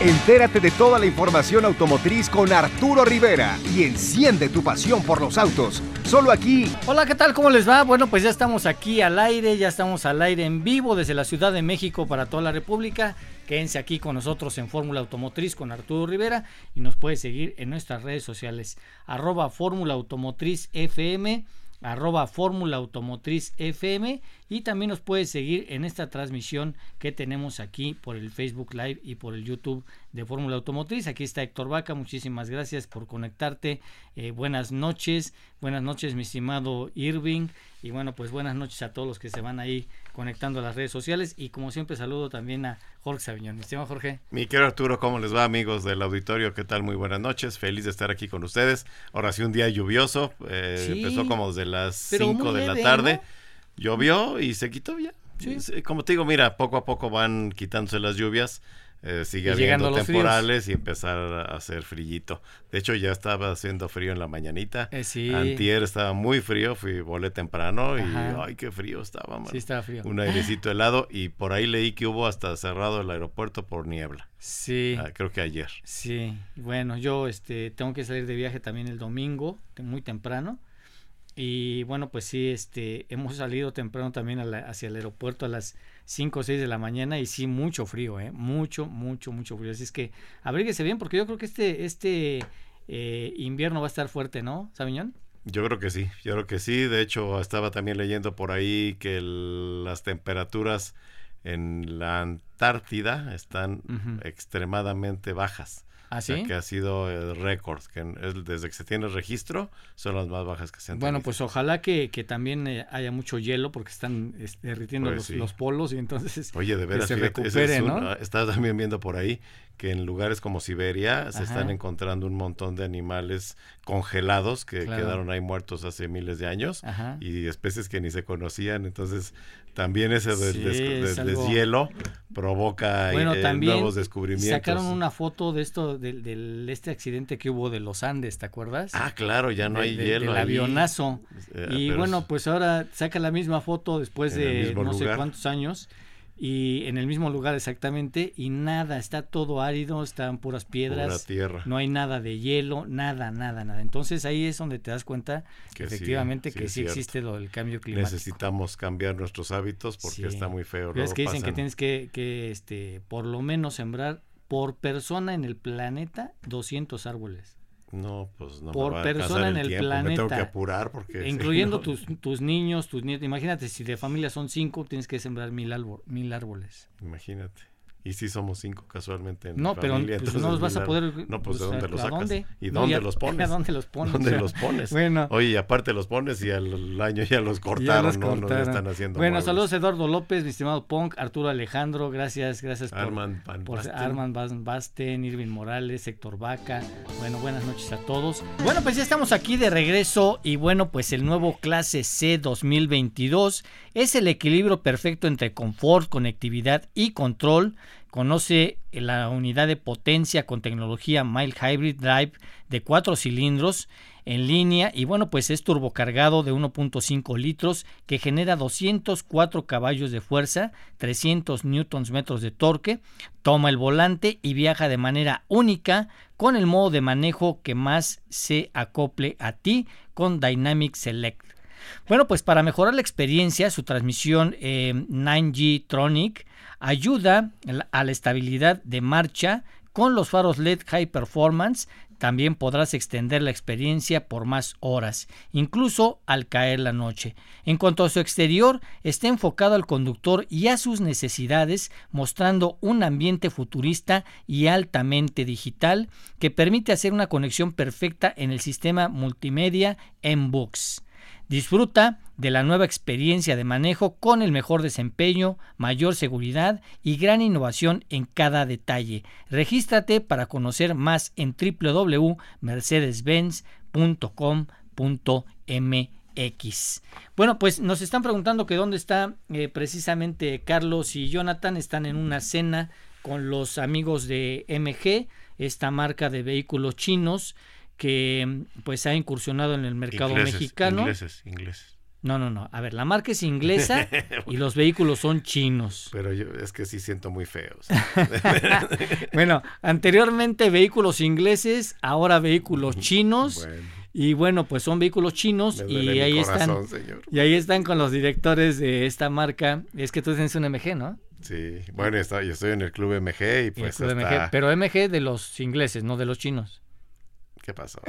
Entérate de toda la información automotriz con Arturo Rivera y enciende tu pasión por los autos. Solo aquí. Hola, ¿qué tal? ¿Cómo les va? Bueno, pues ya estamos aquí al aire, ya estamos al aire en vivo desde la Ciudad de México para toda la República. Quédense aquí con nosotros en Fórmula Automotriz con Arturo Rivera y nos puede seguir en nuestras redes sociales arroba Fórmula Automotriz FM arroba Fórmula Automotriz FM y también nos puede seguir en esta transmisión que tenemos aquí por el Facebook Live y por el YouTube de Fórmula Automotriz. Aquí está Héctor Vaca, muchísimas gracias por conectarte. Eh, buenas noches, buenas noches mi estimado Irving y bueno pues buenas noches a todos los que se van ahí conectando a las redes sociales y como siempre saludo también a Jorge Sabiñón. Mi estimado Jorge. Mi querido Arturo, ¿cómo les va amigos del auditorio? ¿Qué tal? Muy buenas noches, feliz de estar aquí con ustedes. Ahora sí un día lluvioso, eh, empezó como desde las 5 de la tarde, llovió y se quitó ya. Como te digo, mira, poco a poco van quitándose las lluvias eh, sigue habiendo temporales y empezar a hacer frillito. De hecho, ya estaba haciendo frío en la mañanita. Eh, Antier estaba muy frío, fui, volé temprano y ay, qué frío estaba, Sí, estaba frío. Un airecito helado y por ahí leí que hubo hasta cerrado el aeropuerto por niebla. Sí. Ah, creo que ayer. Sí. Bueno, yo este tengo que salir de viaje también el domingo, muy temprano. Y bueno, pues sí, este, hemos salido temprano también hacia el aeropuerto a las 5 o 6 de la mañana y sí, mucho frío, ¿eh? Mucho, mucho, mucho frío. Así es que abríguese bien porque yo creo que este, este eh, invierno va a estar fuerte, ¿no, Sabiñón? Yo creo que sí, yo creo que sí. De hecho, estaba también leyendo por ahí que las temperaturas en la Antártida están extremadamente bajas. ¿Ah, que ha sido el récord, que desde que se tiene registro son las más bajas que se han tenido. Bueno, pues ojalá que, también eh, haya mucho hielo porque están derritiendo pues los, polos y entonces Oye, de veras, se recupere, ¿no? Estás también viendo por ahí que en lugares como Siberia se están encontrando un montón de animales congelados que quedaron ahí muertos hace miles de años y especies que ni se conocían. Entonces, también ese deshielo provoca bueno, eh, también nuevos descubrimientos. Sacaron una foto de esto, del, este accidente que hubo de los Andes, ¿te acuerdas? Ah, claro, ya no hay hielo. El avionazo. Eh, y bueno, pues ahora saca la misma foto después de no sé cuántos años y en el mismo lugar exactamente y nada, está todo árido, están puras piedras, tierra. no hay nada de hielo, nada, nada, nada. Entonces ahí es donde te das cuenta que efectivamente que sí existe lo del cambio climático. Necesitamos cambiar nuestros hábitos porque está muy feo. es que dicen que tienes que, que este, por lo menos sembrar por persona en el planeta 200 árboles. No, pues no por persona en el planeta. Me tengo que apurar porque. Incluyendo tus, tus niños, tus nietos. Imagínate, si de familia son cinco, tienes que sembrar mil, mil árboles. Imagínate. Y sí somos cinco casualmente en No, pero pues, no los vas a poder... No, pues, ¿de dónde los sacas? Dónde? ¿Y dónde los pones? ¿A dónde los pones? ¿Dónde los pones? Bueno. Oye, y aparte los pones y al año ya los cortaron, ¿no? No están haciendo Bueno, saludos Eduardo López, mi estimado Punk, Arturo Alejandro, gracias, gracias por... Armand Van por Basten. Armand Van Basten, Irving Morales, Héctor Vaca. Bueno, buenas noches a todos. Bueno, pues ya estamos aquí de regreso y bueno, pues el nuevo clase C 2022 es el equilibrio perfecto entre confort, conectividad y control Conoce la unidad de potencia con tecnología Mild Hybrid Drive de 4 cilindros en línea y bueno pues es turbocargado de 1.5 litros que genera 204 caballos de fuerza, 300 newtons metros de torque, toma el volante y viaja de manera única con el modo de manejo que más se acople a ti con Dynamic Select. Bueno, pues para mejorar la experiencia, su transmisión 9G eh, Tronic ayuda a la estabilidad de marcha con los faros LED High Performance. También podrás extender la experiencia por más horas, incluso al caer la noche. En cuanto a su exterior, está enfocado al conductor y a sus necesidades, mostrando un ambiente futurista y altamente digital que permite hacer una conexión perfecta en el sistema multimedia M-Books. Disfruta de la nueva experiencia de manejo con el mejor desempeño, mayor seguridad y gran innovación en cada detalle. Regístrate para conocer más en www.mercedesbenz.com.mx. Bueno, pues nos están preguntando que dónde está eh, precisamente Carlos y Jonathan. Están en una cena con los amigos de MG, esta marca de vehículos chinos que pues ha incursionado en el mercado mexicano. Ingleses, ingleses. No, no, no. A ver, la marca es inglesa y los vehículos son chinos. Pero yo es que sí siento muy feos. bueno, anteriormente vehículos ingleses, ahora vehículos chinos. Y bueno, pues son vehículos chinos y ahí están. Y ahí están con los directores de esta marca. Es que tú tienes un MG, ¿no? Sí, bueno, yo estoy en el club MG y pues. MG, pero MG de los ingleses, no de los chinos. ¿Qué pasó?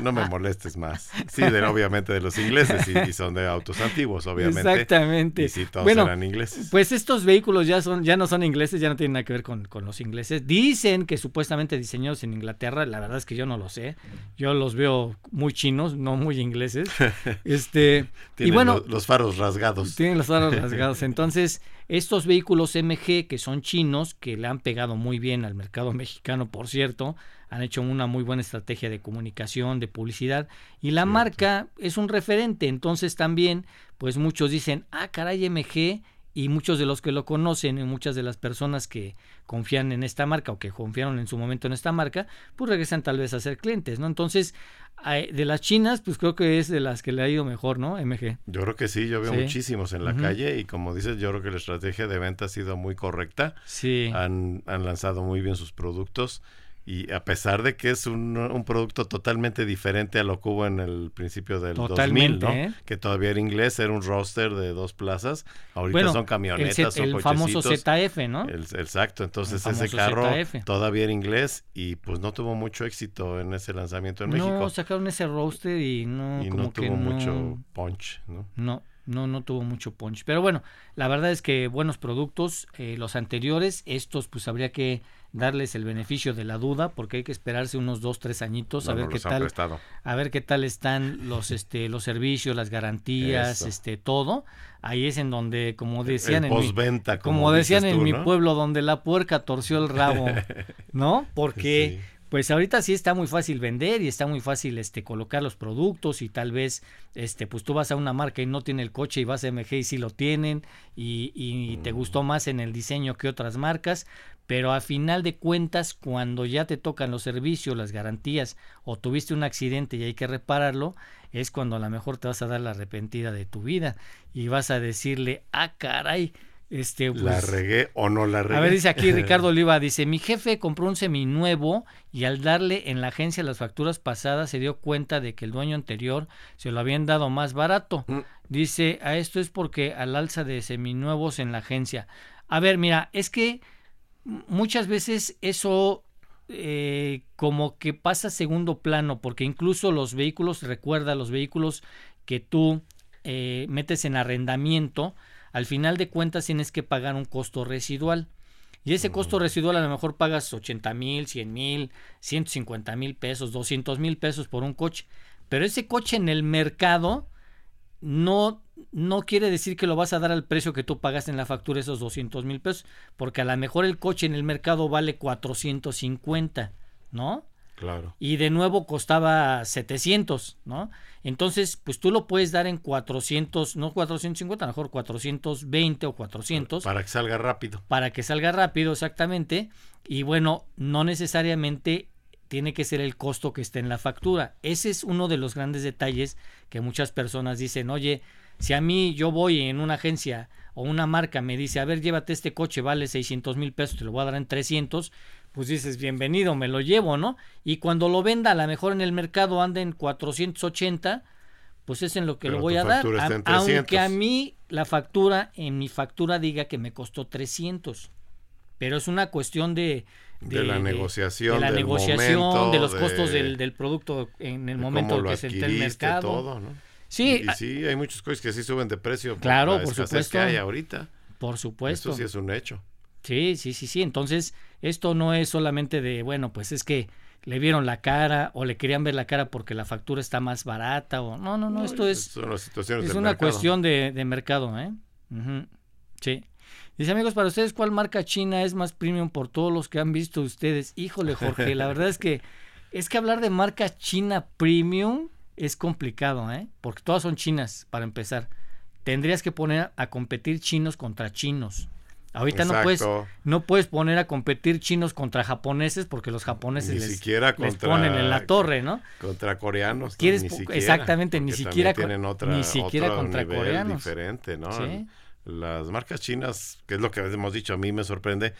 No, me molestes más. Sí, de, obviamente de los ingleses y, son de autos antiguos, obviamente. Exactamente. Y sí, todos eran ingleses. Pues estos vehículos ya son, ya no son ingleses, ya no tienen nada que ver con, los ingleses. Dicen que supuestamente diseñados en Inglaterra, la verdad es que yo no lo sé. Yo los veo muy chinos, no muy ingleses. Este, y bueno, los, faros rasgados. Tienen los faros rasgados. Entonces, estos vehículos MG que son chinos, que le han pegado muy bien al mercado mexicano, por cierto, han hecho una muy buena estrategia de comunicación, de publicidad, y la marca es un referente. Entonces también, pues muchos dicen, ah, caray, MG, y muchos de los que lo conocen y muchas de las personas que confían en esta marca o que confiaron en su momento en esta marca, pues regresan tal vez a ser clientes, ¿no? Entonces, de las chinas, pues creo que es de las que le ha ido mejor, ¿no? MG. Yo creo que sí, yo veo muchísimos en la calle y como dices, yo creo que la estrategia de venta ha sido muy correcta. Sí. Han, han lanzado muy bien sus productos y a pesar de que es un, un, producto totalmente diferente a lo que hubo en el principio del 2000, ¿no? ¿eh? Que todavía era inglés, era un roster de dos plazas. Ahorita son camionetas, el, el famoso ZF, ¿no? exacto, entonces ese carro todavía era inglés y pues no tuvo mucho éxito en ese lanzamiento en México. No, sacaron ese roster y no, y no tuvo mucho punch, ¿no? No no, no tuvo mucho punch. Pero bueno, la verdad es que buenos productos, eh, los anteriores, estos pues habría que darles el beneficio de la duda porque hay que esperarse unos dos tres añitos a ver qué tal a ver qué tal están los este los servicios las garantías este todo. Ahí es en donde como decían en mi, como, decían en mi pueblo donde la puerca torció el rabo no porque pues ahorita sí está muy fácil vender y está muy fácil este colocar los productos y tal vez este pues tú vas a una marca y no tiene el coche y vas a MG y sí lo tienen y, y te mm. gustó más en el diseño que otras marcas pero a final de cuentas cuando ya te tocan los servicios, las garantías o tuviste un accidente y hay que repararlo, es cuando a lo mejor te vas a dar la arrepentida de tu vida y vas a decirle, ah, caray, este, pues, la regué o no la regué. A ver, dice aquí Ricardo Oliva, dice, mi jefe compró un seminuevo y al darle en la agencia las facturas pasadas se dio cuenta de que el dueño anterior se lo habían dado más barato. Mm. Dice, a esto es porque al alza de seminuevos en la agencia. A ver, mira, es que muchas veces eso eh, como que pasa a segundo plano, porque incluso los vehículos, recuerda, los vehículos que tú eh, metes en arrendamiento, al final de cuentas tienes que pagar un costo residual. Y ese costo residual a lo mejor pagas 80 mil, 100 mil, 150 mil pesos, 200 mil pesos por un coche. Pero ese coche en el mercado no, no quiere decir que lo vas a dar al precio que tú pagaste en la factura, esos 200 mil pesos, porque a lo mejor el coche en el mercado vale 450, ¿no? Claro. Y de nuevo costaba 700, ¿no? Entonces, pues tú lo puedes dar en 400, no 450, a lo mejor 420 o 400. Para que salga rápido. Para que salga rápido, exactamente. Y bueno, no necesariamente tiene que ser el costo que esté en la factura. Ese es uno de los grandes detalles que muchas personas dicen, oye, si a mí yo voy en una agencia o una marca me dice, a ver, llévate este coche, vale 600 mil pesos, te lo voy a dar en 300, pues dices, bienvenido, me lo llevo, ¿no? Y cuando lo venda, a lo mejor en el mercado anda en 480, pues es en lo que lo voy a dar. aunque a mí la factura, en mi factura diga que me costó 300. Pero es una cuestión de, de, la negociación, de, la negociación, de los costos del, del, producto en el momento que se está en el mercado. Todo, ¿no? Sí, y, sí, hay muchos cosas que sí suben de precio. Claro, por, supuesto. que hay ahorita. Por supuesto. Eso sí es un hecho. Sí, sí, sí, sí. Entonces, esto no es solamente de, bueno, pues es que le vieron la cara o le querían ver la cara porque la factura está más barata o no, no, no, esto es, es una cuestión de, de mercado, ¿eh? Sí. Dice, amigos, para ustedes, ¿cuál marca china es más premium por todos los que han visto ustedes? Híjole, Jorge, la verdad es que es que hablar de marca china premium es complicado, ¿eh? Porque todas son chinas, para empezar. Tendrías que poner a competir chinos contra chinos. Ahorita no puedes, no puedes poner a competir chinos contra japoneses porque los japoneses ni les, siquiera ponen en la torre, ¿no? Contra coreanos. ¿Quieres, exactamente, ni siquiera, tienen otra, ni siquiera contra coreanos. diferente, ¿no? Las marcas chinas, que es lo que hemos dicho, a mí me sorprende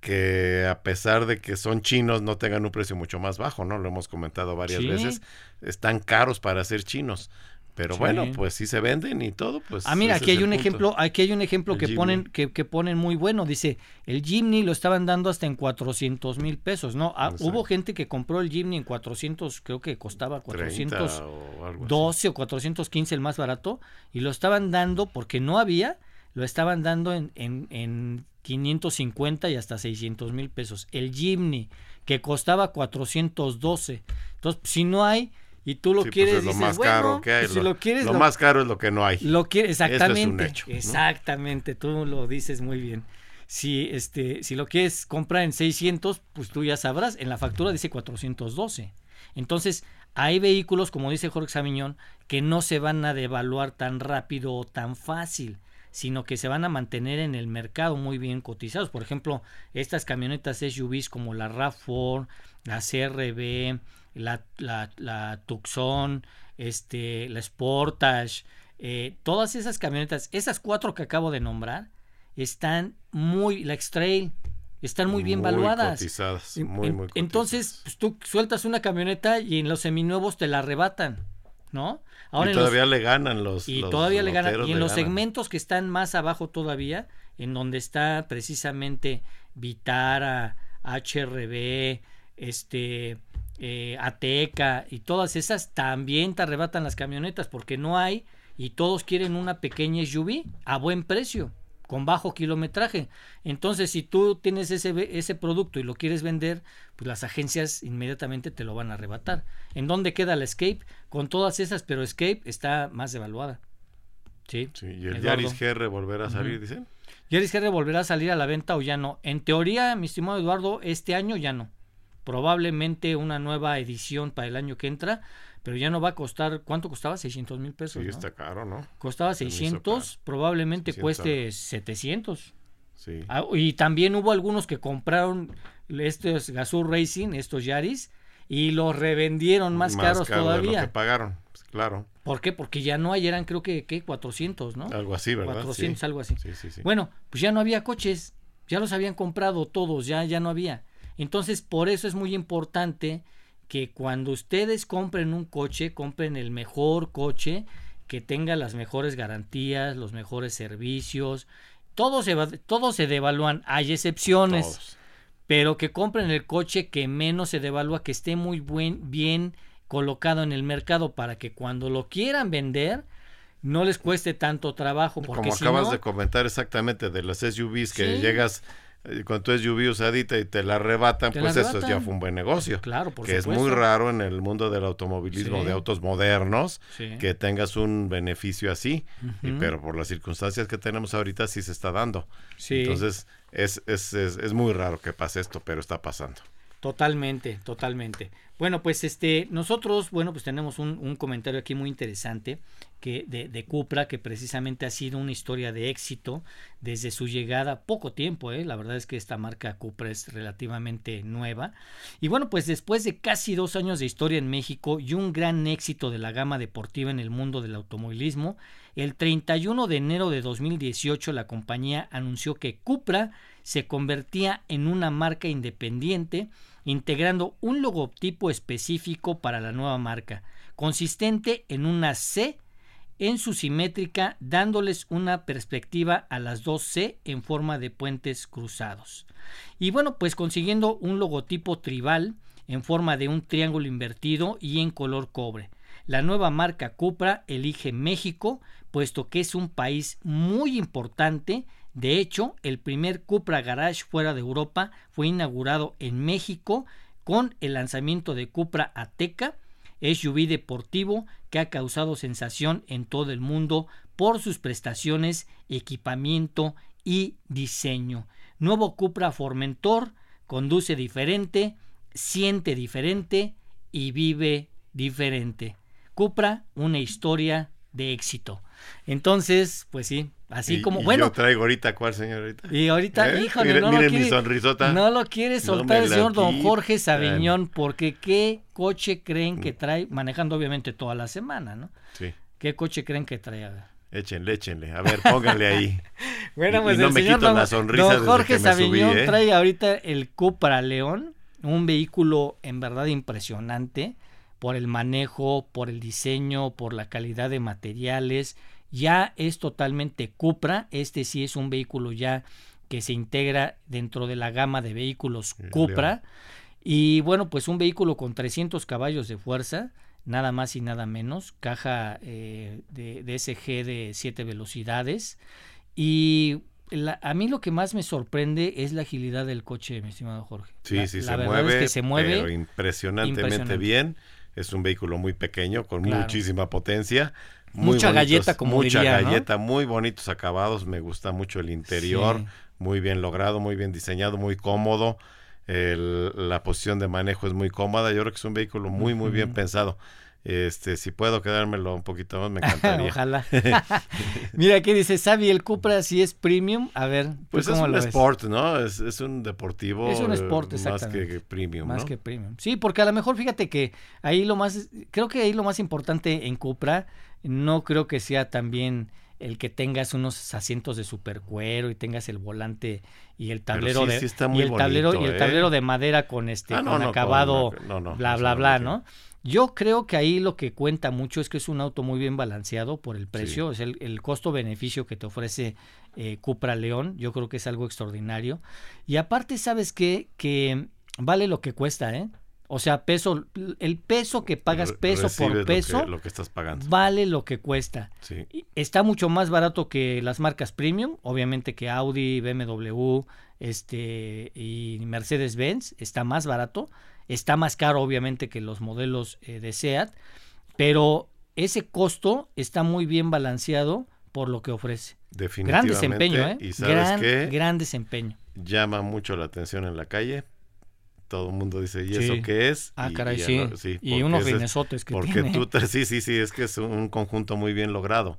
que a pesar de que son chinos no tengan un precio mucho más bajo, ¿no? Lo hemos comentado varias veces, están caros para ser chinos. Pero bueno, pues si se venden y todo, pues. Ah, mira, aquí hay un ejemplo, aquí hay un ejemplo que ponen, que, que, ponen muy bueno. Dice, el Jimny lo estaban dando hasta en 400 mil pesos, ¿no? Ah, hubo gente que compró el Jimny en 400, creo que costaba 412 o, o 415 el más barato, y lo estaban dando porque no había, lo estaban dando en, en, en 550 y hasta 600 mil pesos. El Jimny, que costaba 412. Entonces, si no hay y tú lo pues, quieres, lo más caro que hay. Pues, lo, quieres, lo, más caro es lo que no hay. Lo exactamente. Exactamente, tú lo dices muy bien. Si este si lo quieres comprar en 600, pues tú ya sabrás, en la factura dice 412. Entonces, hay vehículos, como dice Jorge Samiñón, que no se van a devaluar tan rápido o tan fácil, sino que se van a mantener en el mercado muy bien cotizados. Por ejemplo, estas camionetas SUVs como la RAV4, la CRB, la, la, la Tucson, este, la Sportage, eh, todas esas camionetas, esas cuatro que acabo de nombrar, están muy, la X-Trail, están muy bien valuadas. Cotizadas, muy, muy Entonces, pues, tú sueltas una camioneta y en los seminuevos te la arrebatan, ¿no? Ahora y todavía le ganan los. Y todavía le ganan. Y en los segmentos que están más abajo todavía, en donde está precisamente Vitara, HRB, este, eh, Ateca y todas esas también te arrebatan las camionetas porque no hay y todos quieren una pequeña SUV a buen precio con bajo kilometraje. Entonces, si tú tienes ese, ese producto y lo quieres vender, pues las agencias inmediatamente te lo van a arrebatar. ¿En dónde queda la Escape? Con todas esas, pero Escape está más devaluada. Sí. y el Yaris GR volverá a salir, dicen. Yaris GR volverá a salir a la venta o ya no. En teoría, mi estimado Eduardo, este año ya no probablemente una nueva edición para el año que entra, pero ya no va a costar, ¿cuánto costaba? 600 mil pesos. Sí, está caro, ¿no? Costaba 600, probablemente cueste 700. Sí. Ah, y también hubo algunos que compraron estos Gazoo Racing, estos Yaris, y los revendieron más, caros todavía. que pagaron, pues, claro. ¿Por qué? Porque ya no hay, eran creo que, ¿qué? 400, ¿no? Algo así, ¿verdad? 400, algo así. Sí, sí, sí. Bueno, pues ya no había coches, ya los habían comprado todos, ya, ya no había. Entonces, por eso es muy importante que cuando ustedes compren un coche, compren el mejor coche, que tenga las mejores garantías, los mejores servicios. Todos se, todos se devalúan, hay excepciones, pero que compren el coche que menos se devalúa, que esté muy buen, bien colocado en el mercado para que cuando lo quieran vender, no les cueste tanto trabajo. Porque Como acabas de comentar exactamente de las SUVs que llegas cuando tú es lluvia usadita y te la arrebatan, pues eso ya fue un buen negocio. Claro, por Que es muy raro en el mundo del automovilismo de autos modernos que tengas un beneficio así, pero por las circunstancias que tenemos ahorita sí se está dando. Entonces es, es, es, es muy raro que pase esto, pero está pasando. Totalmente, totalmente. Bueno, pues este, nosotros, bueno, pues tenemos un, comentario aquí muy interesante que de, de, Cupra, que precisamente ha sido una historia de éxito desde su llegada, poco tiempo, ¿eh? la verdad es que esta marca Cupra es relativamente nueva. Y bueno, pues después de casi dos años de historia en México y un gran éxito de la gama deportiva en el mundo del automovilismo, el 31 de enero de 2018 la compañía anunció que Cupra se convertía en una marca independiente integrando un logotipo específico para la nueva marca, consistente en una C en su simétrica, dándoles una perspectiva a las dos C en forma de puentes cruzados. Y bueno, pues consiguiendo un logotipo tribal en forma de un triángulo invertido y en color cobre. La nueva marca Cupra elige México, puesto que es un país muy importante de hecho, el primer Cupra Garage fuera de Europa fue inaugurado en México con el lanzamiento de Cupra Ateca, SUV deportivo que ha causado sensación en todo el mundo por sus prestaciones, equipamiento y diseño. Nuevo Cupra Formentor conduce diferente, siente diferente y vive diferente. Cupra, una historia de éxito. Entonces, pues sí, así como, y bueno. Yo traigo ahorita, ¿cuál señorita? Y ahorita, ¿Eh? híjole, no, lo mi quiere, sonrisota. no lo quiere soltar el señor don Jorge Sabiñón, porque qué coche creen que trae, manejando obviamente toda la semana, ¿no? Sí. ¿Qué coche creen que trae? A ver. Échenle, échenle. A ver, pónganle ahí. bueno, pues y, no el me señor quito don, la sonrisa don desde Jorge que me Sabiñón subí, ¿eh? trae ahorita el Cupra León, un vehículo en verdad impresionante por el manejo, por el diseño, por la calidad de materiales. Ya es totalmente Cupra. Este sí es un vehículo ya que se integra dentro de la gama de vehículos El Cupra. León. Y bueno, pues un vehículo con 300 caballos de fuerza, nada más y nada menos, caja eh, de, DSG de 7 velocidades. Y la- a mí lo que más me sorprende es la agilidad del coche, mi estimado Jorge. Sí, La- sí, la se verdad mueve, es que se mueve. pero impresionantemente impresionante. bien. Es un vehículo muy pequeño, con Claro. muchísima potencia. muy Mucha bonitos- galleta, como Mucha diría, ¿no? galleta, muy bonitos acabados. Me gusta mucho el interior. Sí. Muy bien logrado, muy bien diseñado, muy cómodo. El- la posición de manejo es muy cómoda. Yo creo que es un vehículo muy, muy bien pensado. Este, si puedo quedármelo un poquito más, me encantaría. Ojalá. Mira, aquí dice Sabi, el Cupra si es premium. A ver, ¿tú Pues es cómo un lo ves? sport, ¿no? Es, es un deportivo. Es un eh, sport, Más exactamente. que, que premium, Más ¿no? que premium. Sí, porque a lo mejor fíjate que ahí lo más, creo que ahí lo más importante en Cupra, no creo que sea también el que tengas unos asientos de supercuero y tengas el volante y el tablero sí, de sí está y el tablero y el ¿eh? tablero de madera con este Ah, no, con no, con- acabado no, no, bla bla bla, ¿no? Yo creo que ahí lo que cuenta mucho es que es un auto muy bien balanceado por el precio, es el, el costo-beneficio que te ofrece eh, Cupra León, yo creo que es algo extraordinario. Y aparte, ¿sabes qué? Que vale lo que cuesta, ¿eh? O sea, peso, el peso que pagas peso recibes por lo que- peso, Lo que, estás pagando. vale lo que cuesta. Sí. Está mucho más barato que las marcas premium, obviamente que Audi, BMW, este y Mercedes-Benz está más barato, está más caro obviamente que los modelos eh, de Seat, pero ese costo está muy bien balanceado por lo que ofrece. Gran Definitivamente. desempeño, ¿eh? Y sabes Gran, qué? gran desempeño. Llama mucho la atención en la calle. Todo el mundo dice, ¿y eso qué es? Ah, Y- caray, y sí. no- sí, y unos rinesotes que Porque tiene. tú, sí, sí, sí, es que es un conjunto muy bien logrado.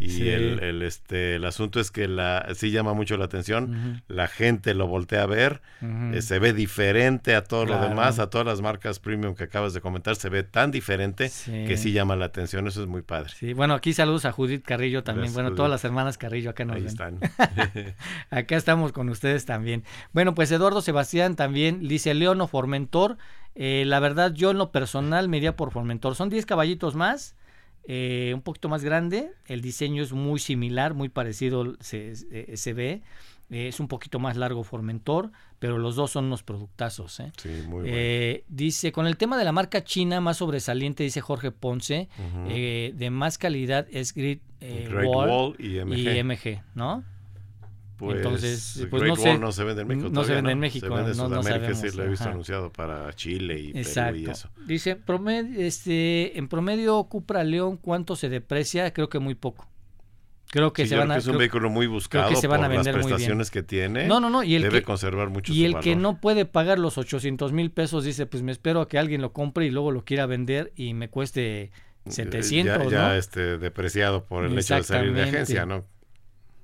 Y Sí. el, el, este, el asunto es que la, sí llama mucho la atención. La gente lo voltea a ver. eh, se ve diferente a todo Claro. lo demás, a todas las marcas premium que acabas de comentar. Se ve tan diferente Sí. que sí llama la atención. Eso es muy padre. Sí, bueno, aquí saludos a Judith Carrillo también. Gracias, bueno, Judith. todas las hermanas Carrillo acá nos Ahí ven. están. Acá estamos con ustedes también. Bueno, pues Eduardo Sebastián también dice León o Formentor. Eh, la verdad, yo en lo personal me iría por Formentor. Son 10 caballitos más, eh, un poquito más grande. El diseño es muy similar, muy parecido se, se ve. Eh, es un poquito más largo Formentor, pero los dos son unos productazos. ¿eh? Sí, muy bueno. Eh, dice, con el tema de la marca china más sobresaliente, dice Jorge Ponce, eh, de más calidad es Great Wall, Wall y MG. y MG, ¿no? Pues, Entonces, pues, Great no sé. Wall no se vende en México. No se vende en México, Se vende en no- no Sudamérica, sí, sabemos, lo he visto ajá. anunciado para Chile y Perú y Exacto. eso. Dice, promedio, este, en promedio Cupra León, ¿cuánto se deprecia? Creo que muy poco. Creo que Sí, se van creo a... que es un creo- vehículo muy buscado se van a por las vender muy bien. prestaciones que tiene. No, no, no, y el Debe que- conservar mucho y su el que valor. no puede pagar los 800 mil pesos dice, pues me espero a que alguien lo compre y luego lo quiera vender y me cueste Eh, 700, ya, ya, ¿no? este, depreciado por el hecho de salir de agencia, ¿no?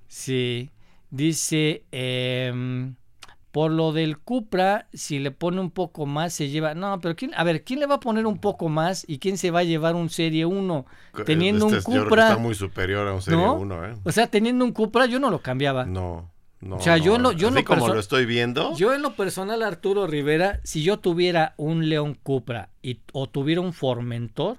Sí, dice, em, por lo del Cupra, si le pone un poco más, se lleva... No, pero ¿quién, a ver, ¿quién le va a poner un poco más y quién se va a llevar un Serie 1? Teniendo un Este, yo Cupra... está muy superior a un Serie ¿no? 1, ¿eh? O sea, teniendo un Cupra, yo no lo cambiaba. No, no. O sea, yo no. lo- yo en Así lo como lo estoy viendo, Yo en lo personal, Arturo Rivera, si yo tuviera un León Cupra y, o tuviera un Formentor,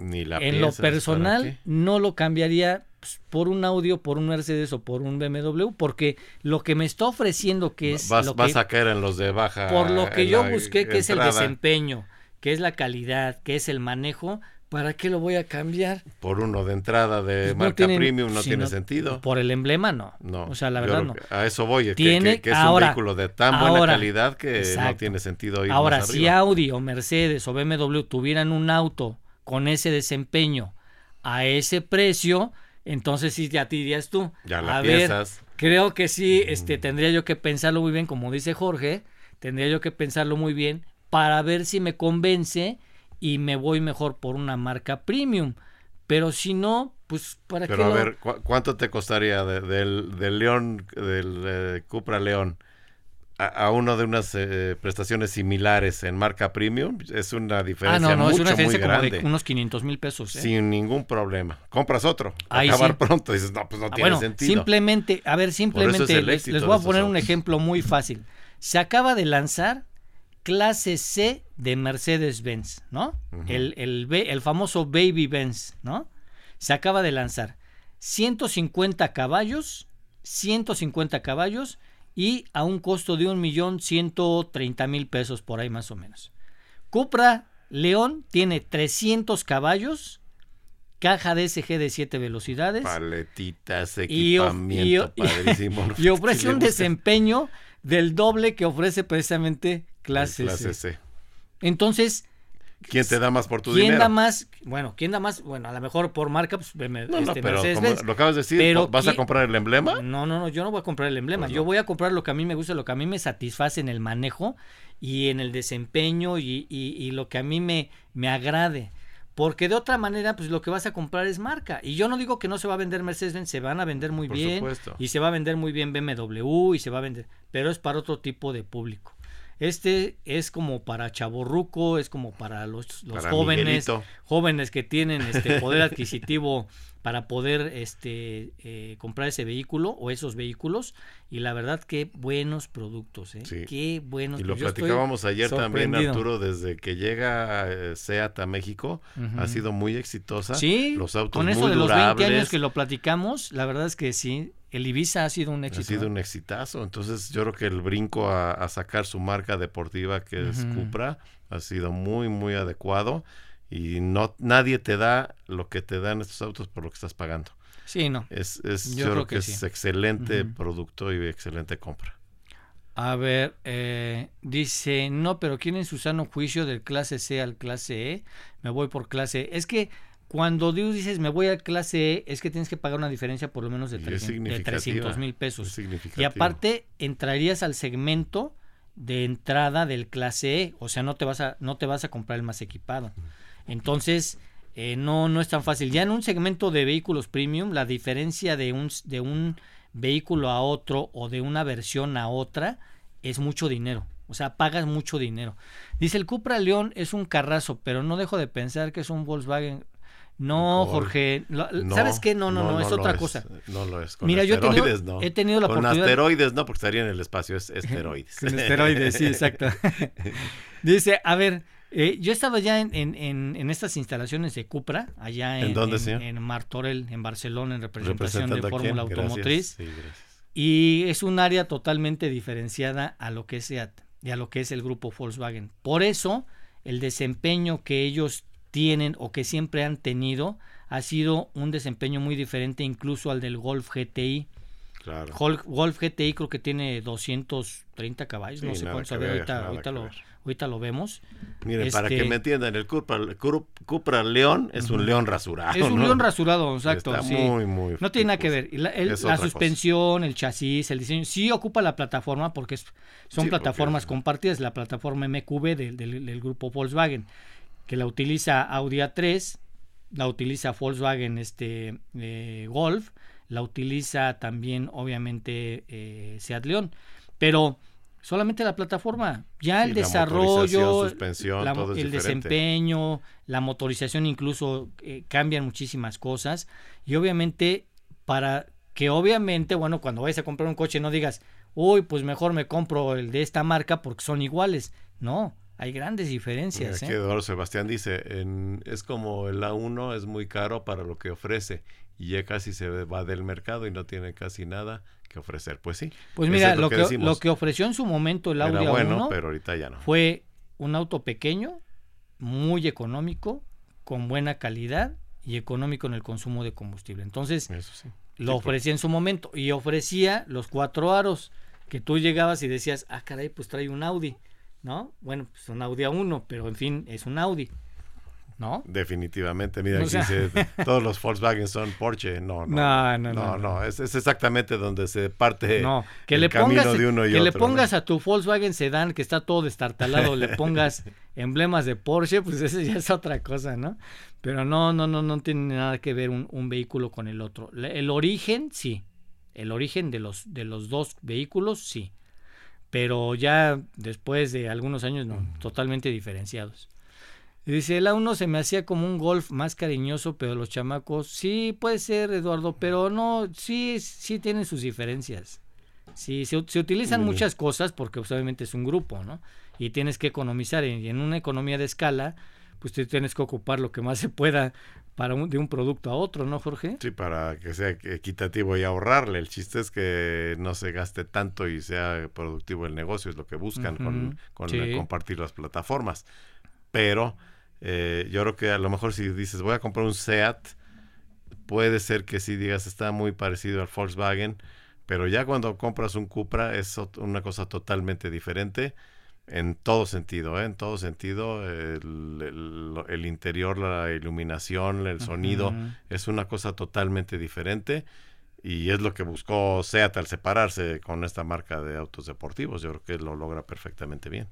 ni la en lo piensas, ¿para personal no lo cambiaría pues, por un audio, por un Mercedes o por un BMW, porque lo que me está ofreciendo que es vas, lo vas que, a caer en los de baja. por lo que yo busqué, que es el desempeño, que es la calidad, que es el manejo, ¿para qué lo voy a cambiar? Por uno de entrada de Pues no marca tienen- premium no si tiene no- sentido. Por el emblema no. No. O sea, la verdad no. A eso voy, que- Tiene- que, que es ahora- un vehículo de tan buena calidad que no tiene sentido ir Ahora, más si. Audi o Mercedes o BMW tuvieran un auto con ese desempeño a ese precio, entonces sí ya te dirías tú. Ya la a ver, piensas. creo que sí, este, tendría yo que pensarlo muy bien, como dice Jorge, tendría yo que pensarlo muy bien para ver si me convence y me voy mejor por una marca premium. Pero si no, pues para Pero a ver, ¿cuánto te costaría del, del León, del eh, Cupra León? A, uno de unas eh, prestaciones similares en marca premium, es una diferencia ah, no, no, es una diferencia como de unos 500 mil pesos. ¿eh? Sin ningún problema. Compras otro, acabar pronto, dices, no, pues no ah, tiene sentido. Simplemente, a ver, simplemente les, voy a poner un ejemplo muy fácil. Se acaba de lanzar clase C de Mercedes-Benz, ¿no? el, el, el famoso Baby Benz, ¿no? Se acaba de lanzar 150 caballos, 150 caballos y a un costo de un millón ciento treinta mil pesos por ahí más o menos. Cupra León tiene 300 caballos, caja DSG de 7 velocidades, paletitas, equipamiento y, y ofrece un desempeño del doble que ofrece precisamente clase, clase C. Entonces, ¿Quién te da más por tu ¿quién dinero? da más? Bueno, ¿quién da más? Bueno, a lo mejor por marca, pues no, no, este, pero lo acabas de decir, ¿vas a comprar el emblema? No, no, no, yo no voy a comprar el emblema. Pues yo voy a comprar lo que a mí me gusta, lo que a mí me satisface en el manejo y en el desempeño y, y, lo que a mí me, me agrade. Porque de otra manera, pues lo que vas a comprar es marca. Y yo no digo que no se va a vender Mercedes-Benz, se van a vender muy bien. Y se va a vender muy bien BMW y se va a vender. Pero es para otro tipo de público. Este es como para chaborruco, es como para los, los jóvenes, jóvenes que tienen este poder adquisitivo para poder este eh, comprar ese vehículo o esos vehículos y la verdad que buenos productos, ¿eh? Qué buenos. Y lo platicábamos ayer también Arturo desde que llega eh, Seat a México ha sido muy exitosa. Sí. Los autos con eso de los 20 años que lo platicamos, la verdad es que sí el Ibiza ha sido un éxito. Ha sido un exitazo. Entonces yo creo que el brinco a, sacar su marca deportiva que es Cupra ha sido muy, muy adecuado. Y no nadie te da lo que te dan estos autos por lo que estás pagando. Sí, no. Es, yo, creo, que, es excelente producto y excelente compra. A ver, eh, dice, no, pero ¿quién en su sano juicio del clase C al clase E? Me voy por clase E. Es que cuando Dios dices me voy a clase E, es que tienes que pagar una diferencia por lo menos de, 300 mil pesos. Y aparte entrarías al segmento de entrada del clase E, o sea, no te vas a, no te vas a comprar el más equipado. Entonces, eh, no, no es tan fácil. Ya en un segmento de vehículos premium, la diferencia de un, de un vehículo a otro o de una versión a otra es mucho dinero. O sea, pagas mucho dinero. Dice el Cupra León es un carrazo, pero no dejo de pensar que es un Volkswagen no, Jorge, ¿sabes qué? No, no, no, es otra cosa. No lo es. Con Mira, yo he tenido, no. he tenido la con asteroides no, porque estaría en el espacio, es esteroides. con esteroides, sí, exacto. Dice, a ver, eh, yo he estado ya en, en, en, estas instalaciones de Cupra, allá en, ¿En, en Martorell, en Barcelona, en representación de Fórmula Automotriz. Sí, y es un área totalmente diferenciada a lo que es SEAT y a lo que es el grupo Volkswagen. Por eso, el desempeño que ellos tienen o que siempre han tenido ha sido un desempeño muy diferente incluso al del Golf GTI. Claro. Golf, GTI creo que tiene 230 caballos, no sé cuánto, ahorita, ahorita, lo, ahorita lo vemos. Miren, para que este me entiendan, el Cupra, Cupra León es un león rasurado. Es un león rasurado, exacto. muy, muy. No tiene nada que ver. La, suspensión, el chasis, el diseño, sí ocupa la plataforma porque son plataformas compartidas, la plataforma MQB del, del grupo Volkswagen que la utiliza Audi A3, la utiliza Volkswagen este, eh, Golf, la utiliza también obviamente eh, Seat León, pero solamente la plataforma, ya el desarrollo, el desempeño, la motorización incluso eh, cambian muchísimas cosas. Y obviamente para que obviamente, bueno, cuando vayas a comprar un coche no digas, uy, pues mejor me compro el de esta marca porque son iguales, no, hay grandes diferencias. Aquí ¿eh? Eduardo Sebastián dice, es como el A1 es muy caro para lo que ofrece y ya casi se va del mercado y no tiene casi nada que ofrecer. Pues sí. Pues mira, lo, que, lo que ofreció en su momento el Audi bueno, pero ahorita ya no. Fue un auto pequeño, muy económico, con buena calidad y económico en el consumo de combustible. Entonces, lo pues. ofrecía en su momento y ofrecía los cuatro aros que tú llegabas y decías, ah, caray, pues trae un Audi. ¿No? Bueno, pues un Audi A1, pero en fin, es un Audi. ¿no? Definitivamente, mira, dice, todos los Volkswagen son Porsche, no, no, no, no, no, Es, exactamente donde se parte que el le camino pongas, de uno y que le pongas a tu Volkswagen Sedan que está todo destartalado, le pongas emblemas de Porsche, pues eso ya es otra cosa, ¿no? Pero no, no, no, no tiene nada que ver un, un vehículo con el otro. El origen, sí, el origen de los, de los dos vehículos, sí, pero ya después de algunos años, no, totalmente diferenciados. dice, el A1 se me hacía como un golf más cariñoso, pero los chamacos, sí, puede ser, Eduardo, pero no, sí, sí tienen sus diferencias. Sí, se, utilizan muchas cosas porque pues, obviamente es un grupo, ¿no? Y tienes que economizar. Y en una economía de escala, pues tienes que ocupar lo que más se pueda para de un producto a otro, ¿no, Jorge? Sí, para que sea equitativo y ahorrarle. El chiste es que no se gaste tanto y sea productivo el negocio, es lo que buscan con, compartir las plataformas. Pero eh, yo creo que a lo mejor si dices voy a comprar un SEAT, puede ser que si digas está muy parecido al Volkswagen, pero ya cuando compras un Cupra es una cosa totalmente diferente en todo sentido, ¿eh? en todo sentido, el, interior, la iluminación, el sonido, es una cosa totalmente diferente y es lo que buscó SEAT al separarse con esta marca de autos deportivos. Yo creo que lo logra perfectamente bien.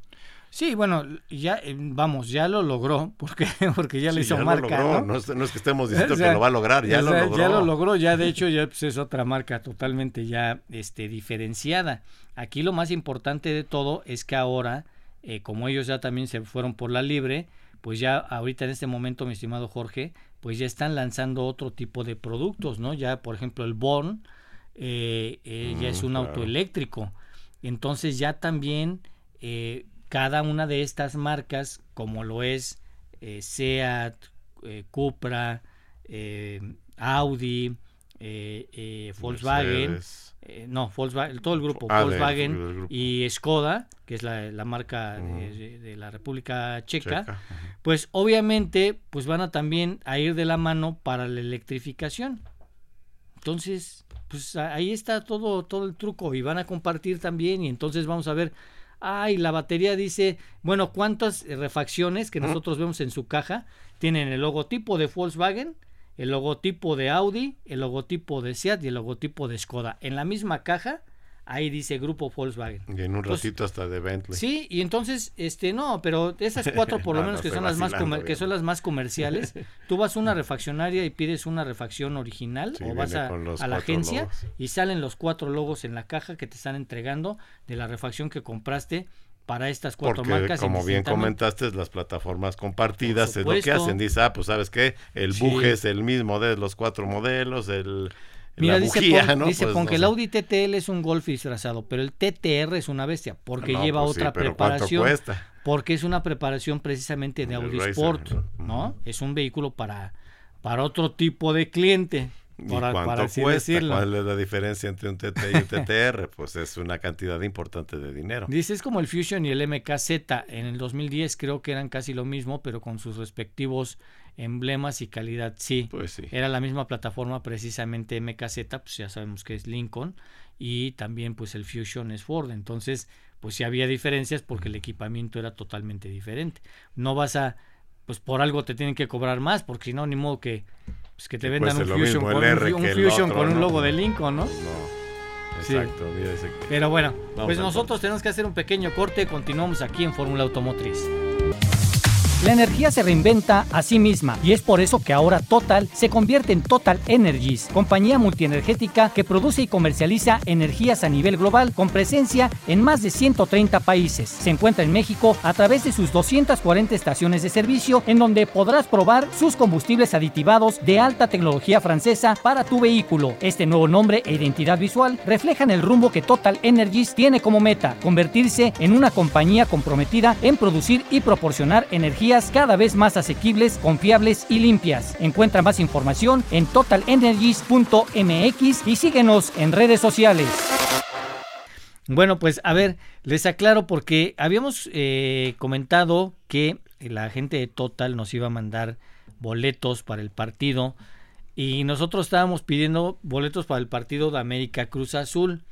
Sí, bueno, ya eh, vamos, ya lo logró, porque porque ya le hizo marca, ¿no? es, que estemos diciendo que lo va a lograr, ya lo logró. Ya lo logró, ya de hecho ya pues, es otra marca totalmente ya este diferenciada. Aquí lo más importante de todo es que ahora, eh, como ellos ya también se fueron por la libre, pues ya ahorita en este momento, mi estimado Jorge, pues ya están lanzando otro tipo de productos, ¿no? Ya, por ejemplo, el Born eh, ya es mm, un auto eléctrico. Entonces ya también cada una de estas marcas, como lo es eh, Seat, eh, Cupra, eh, Audi, Volkswagen, no, Volkswagen, todo el grupo, ah, Volkswagen y Skoda, que es la, marca de, la República Checa, pues obviamente pues van a también a ir de la mano para la electrificación. Entonces, pues ahí está todo, todo el truco y van a compartir también y entonces vamos a ver ay, la batería dice, bueno, ¿cuántas refacciones que nosotros vemos en su caja tienen el logotipo de Volkswagen, el logotipo de Audi, el logotipo de Seat y el logotipo de Skoda? En la misma caja ahí dice grupo Volkswagen. Y en un ratito hasta de Bentley. Sí, y entonces, este, no, pero esas cuatro por lo menos que son las más que son las más comerciales, tú vas a una refaccionaria y pides una refacción original o vas a, la agencia y salen los cuatro logos en la caja que te están entregando de la refacción que compraste para estas cuatro Porque, marcas. Como bien comentaste, las plataformas compartidas es lo que hacen. Dice, ah, pues sabes qué, el buje es el mismo de los cuatro modelos, el Mira, dice, dice pues, que el Audi TTL es un Golf disfrazado, pero el TTR es una bestia, porque lleva pues otra preparación. Porque es una preparación precisamente de Audi Sport, ¿no? Es un vehículo para, para otro tipo de cliente. ¿Y cuánto cuesta? ¿Cuál es la diferencia entre un TT y un TTR? pues es una cantidad importante de dinero. Dice, es como el Fusion y el MKZ. En el 2010 creo que eran casi lo mismo, pero con sus respectivos emblemas y calidad. Sí, pues sí. era la misma plataforma precisamente MKZ, pues ya sabemos que es Lincoln, y también pues el Fusion es Ford. Entonces, pues sí había diferencias porque el equipamiento era totalmente diferente. No vas a, pues por algo te tienen que cobrar más, porque si no, ni modo que pues que te vendan un Fusion, con, un, Fusion con un logo de Lincoln, ¿no? No. Exacto, Pero bueno, pues nosotros tenemos que hacer un pequeño corte, continuamos aquí en Fórmula Automotriz. La energía se reinventa a sí misma y es por eso que ahora Total se convierte en Total Energies, compañía multienergética que produce y comercializa energías a nivel global con presencia en más de 130 países. Se encuentra en México a través de sus 240 estaciones de servicio en donde podrás probar sus combustibles aditivados de alta tecnología francesa para tu vehículo. Este nuevo nombre e identidad visual reflejan el rumbo que Total Energies tiene como meta, convertirse en una compañía comprometida en producir y proporcionar energía cada vez más asequibles, confiables y limpias. Encuentra más información en totalenergies.mx y síguenos en redes sociales. Bueno, pues a ver, les aclaro porque habíamos eh, comentado que la gente de Total nos iba a mandar boletos para el partido y nosotros estábamos pidiendo boletos para el partido de América Cruz Azul,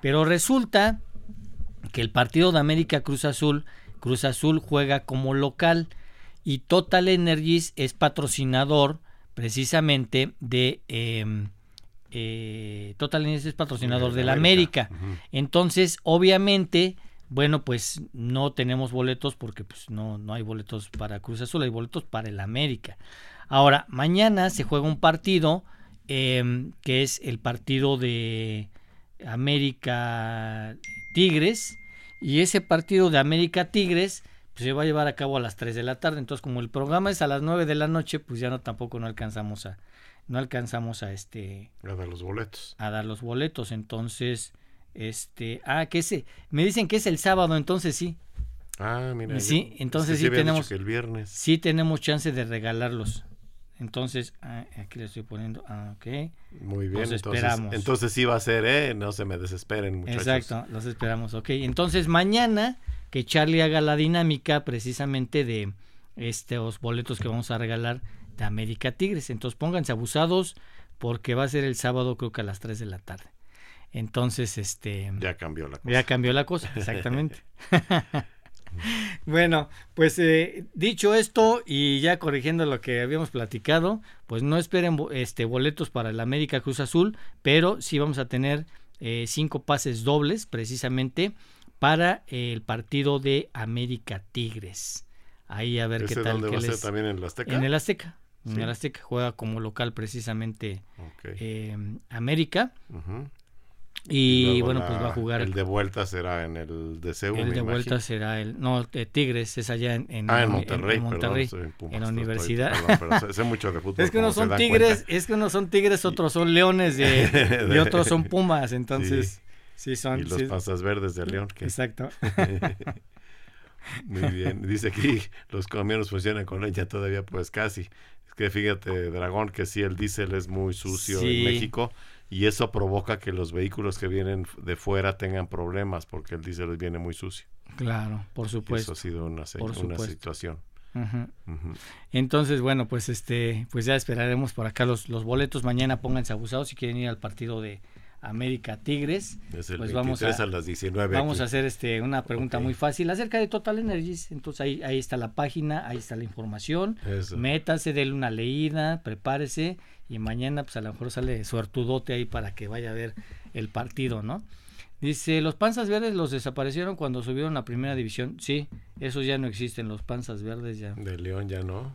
pero resulta que el partido de América Cruz Azul Cruz Azul juega como local y Total Energies es patrocinador precisamente de... Em, eh, Total Energies es patrocinador de, la América. Entonces, obviamente, bueno, pues no tenemos boletos porque pues no, no hay boletos para Cruz Azul, hay boletos para el América. Ahora, mañana se juega un partido em, que es el partido de América Tigres. Y ese partido de América Tigres pues, se va a llevar a cabo a las 3 de la tarde. Entonces, como el programa es a las 9 de la noche, pues ya no tampoco no alcanzamos a no alcanzamos a este a dar los boletos. A dar los boletos, entonces este, ah, que ese me dicen que es el sábado, entonces sí. Ah, mira. Sí, entonces sí tenemos el viernes. Sí tenemos chance de regalarlos. Entonces, ah, aquí le estoy poniendo, ah, ok. Muy bien, entonces, esperamos. entonces sí va a ser, ¿eh? No se me desesperen, muchachos. Exacto, los esperamos, ok. Entonces mañana que Charlie haga la dinámica precisamente de estos boletos que vamos a regalar de América Tigres. Entonces pónganse abusados porque va a ser el sábado creo que a las 3 de la tarde. Entonces, este... Ya cambió la cosa. Ya cambió la cosa, exactamente. bueno, pues eh, dicho esto y ya corrigiendo lo que habíamos platicado, pues no esperen este boletos para el América Cruz Azul, pero sí vamos a tener eh, cinco pases dobles precisamente para el partido de América Tigres. Ahí a ver qué tal. Dónde va a ser también en el Azteca? En el Azteca. En el Azteca juega como local precisamente eh, América. Y, bueno, pues va a jugar. El de vuelta será en el de Seúl. El de vuelta será el. No, de Tigres es allá en, en, ah, en Monterrey. En, Monterrey, en la universidad. sé, mucho de fútbol. Es que unos son Tigres, es que unos son Tigres, otros son Leones de, y otros son Pumas. Entonces, sí, son. Y los pasas verdes de León. Exacto. Muy bien. Dice aquí, los camiones funcionan con ella todavía, pues casi. Es que fíjate, Dragón, que sí, el diésel es muy sucio en México y eso provoca que los vehículos que vienen de fuera tengan problemas porque el diésel viene muy sucio. Claro, por supuesto. eso ha sido una, una situación. Entonces, bueno, pues este, pues ya esperaremos por acá los, los boletos. Mañana pónganse abusados si quieren ir al partido de América Tigres. pues vamos a, las 19 Vamos a hacer este una pregunta muy fácil acerca de Total Energies. Entonces ahí, ahí está la página, ahí está la información. Métase, déle una leída, prepárese y mañana pues a lo mejor sale suertudote ahí para que vaya a ver el partido, ¿no? Dice, los panzas verdes los desaparecieron cuando subieron a primera división. Sí, esos ya no existen, los panzas verdes ya. De León ya no.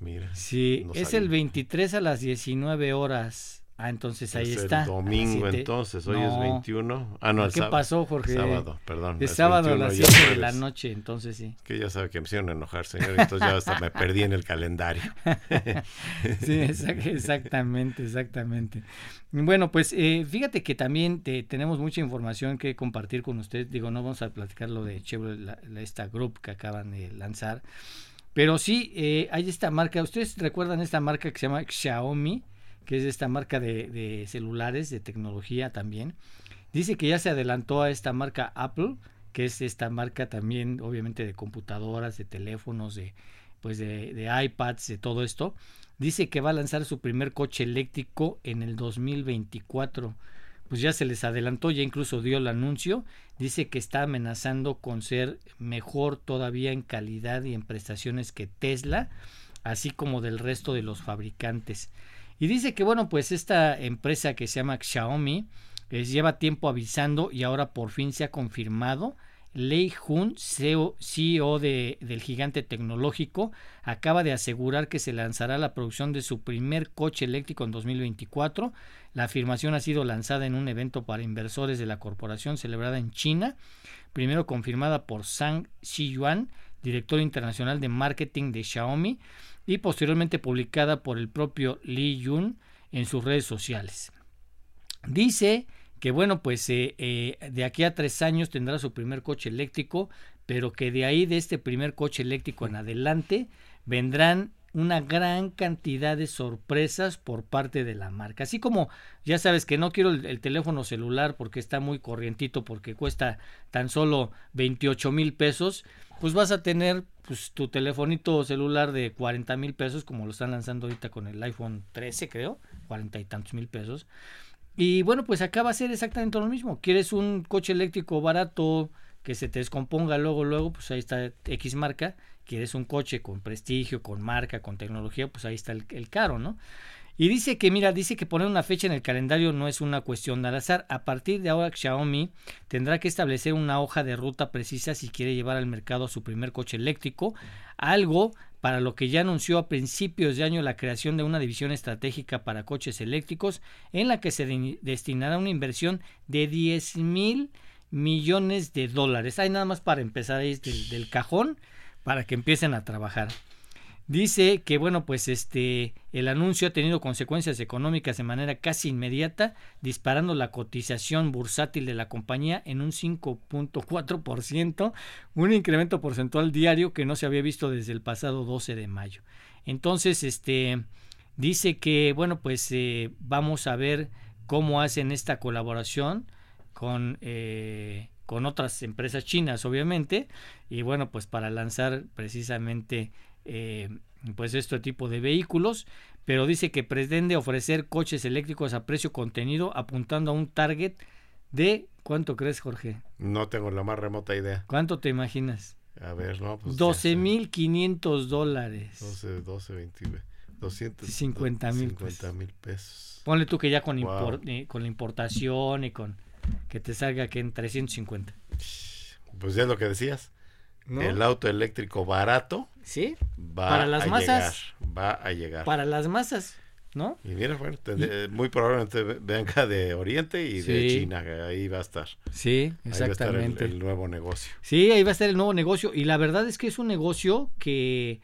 Mira. Sí, es el 23 a las 19 horas. Ah, entonces ahí es está. El domingo, entonces, hoy es 21. Ah, no, el ¿Qué pasó, Jorge? Sábado, perdón. Es sábado a las 7 de la noche, entonces sí. Que ya sabe que me hicieron enojar, señor, entonces ya hasta me perdí en el calendario. sí, exactamente, exactamente. Bueno, pues eh, fíjate que también tenemos mucha información que compartir con usted. Digo, no vamos a platicar lo de Chevrolet, esta group que acaban de lanzar. Pero sí, eh, hay esta marca. ¿Ustedes recuerdan esta marca que se llama Xiaomi? Que es esta marca de, celulares, de tecnología también. Dice que ya se adelantó a esta marca Apple, que es esta marca también, obviamente, de computadoras, de teléfonos, de, pues de, iPads, de todo esto. Dice que va a lanzar su primer coche eléctrico en el 2024. Pues ya se les adelantó, ya incluso dio el anuncio. Dice que está amenazando con ser mejor todavía en calidad y en prestaciones que Tesla, así como del resto de los fabricantes. Y dice que, bueno, pues esta empresa que se llama Xiaomi les lleva tiempo avisando y ahora por fin se ha confirmado. Lei Jun, CEO, CEO de, del gigante tecnológico, acaba de asegurar que se lanzará la producción de su primer coche eléctrico en 2024. La afirmación ha sido lanzada en un evento para inversores de la corporación celebrada en China, primero confirmada por Zhang Xiyuan, director internacional de marketing de Xiaomi, y posteriormente publicada por el propio Li Yun en sus redes sociales. Dice que bueno, pues eh, eh, de aquí a tres años tendrá su primer coche eléctrico, pero que de ahí, de este primer coche eléctrico en adelante, vendrán una gran cantidad de sorpresas por parte de la marca. Así como ya sabes que no quiero el, teléfono celular porque está muy corrientito, porque cuesta tan solo 28 mil pesos, pues vas a tener pues, tu telefonito celular de 40 mil pesos, como lo están lanzando ahorita con el iPhone 13, creo, 40 y tantos mil pesos. Y bueno, pues acá va a ser exactamente lo mismo. Quieres un coche eléctrico barato, que se te descomponga luego, luego, pues ahí está X marca, quieres un coche con prestigio, con marca, con tecnología, pues ahí está el, el caro, ¿no? Y dice que, mira, dice que poner una fecha en el calendario no es una cuestión de al azar. A partir de ahora, Xiaomi tendrá que establecer una hoja de ruta precisa si quiere llevar al mercado su primer coche eléctrico, algo para lo que ya anunció a principios de año la creación de una división estratégica para coches eléctricos, en la que se destinará una inversión de 10 mil millones de dólares. Hay nada más para empezar ahí del, del cajón para que empiecen a trabajar. Dice que bueno, pues este el anuncio ha tenido consecuencias económicas de manera casi inmediata, disparando la cotización bursátil de la compañía en un 5.4%, un incremento porcentual diario que no se había visto desde el pasado 12 de mayo. Entonces, este dice que bueno, pues eh, vamos a ver cómo hacen esta colaboración con eh, con otras empresas chinas, obviamente, y bueno, pues para lanzar precisamente eh, pues este tipo de vehículos, pero dice que pretende ofrecer coches eléctricos a precio contenido apuntando a un target de ¿cuánto crees Jorge? No tengo la más remota idea. ¿Cuánto te imaginas? A ver, no, pues 12.500 dólares. 12, 12, 20, 250 mil pesos. Ponle tú que ya con, eh, con la importación y con que te salga que en 350. Pues ya es lo que decías. El auto eléctrico barato. Sí. Va para las masas. va a llegar. Para las masas, ¿no? Y mira, bueno, muy probablemente venga de Oriente y de China, ahí va a estar. Sí, exactamente. el, nuevo negocio. Sí, ahí va a estar el nuevo negocio. Y la verdad es que es un negocio que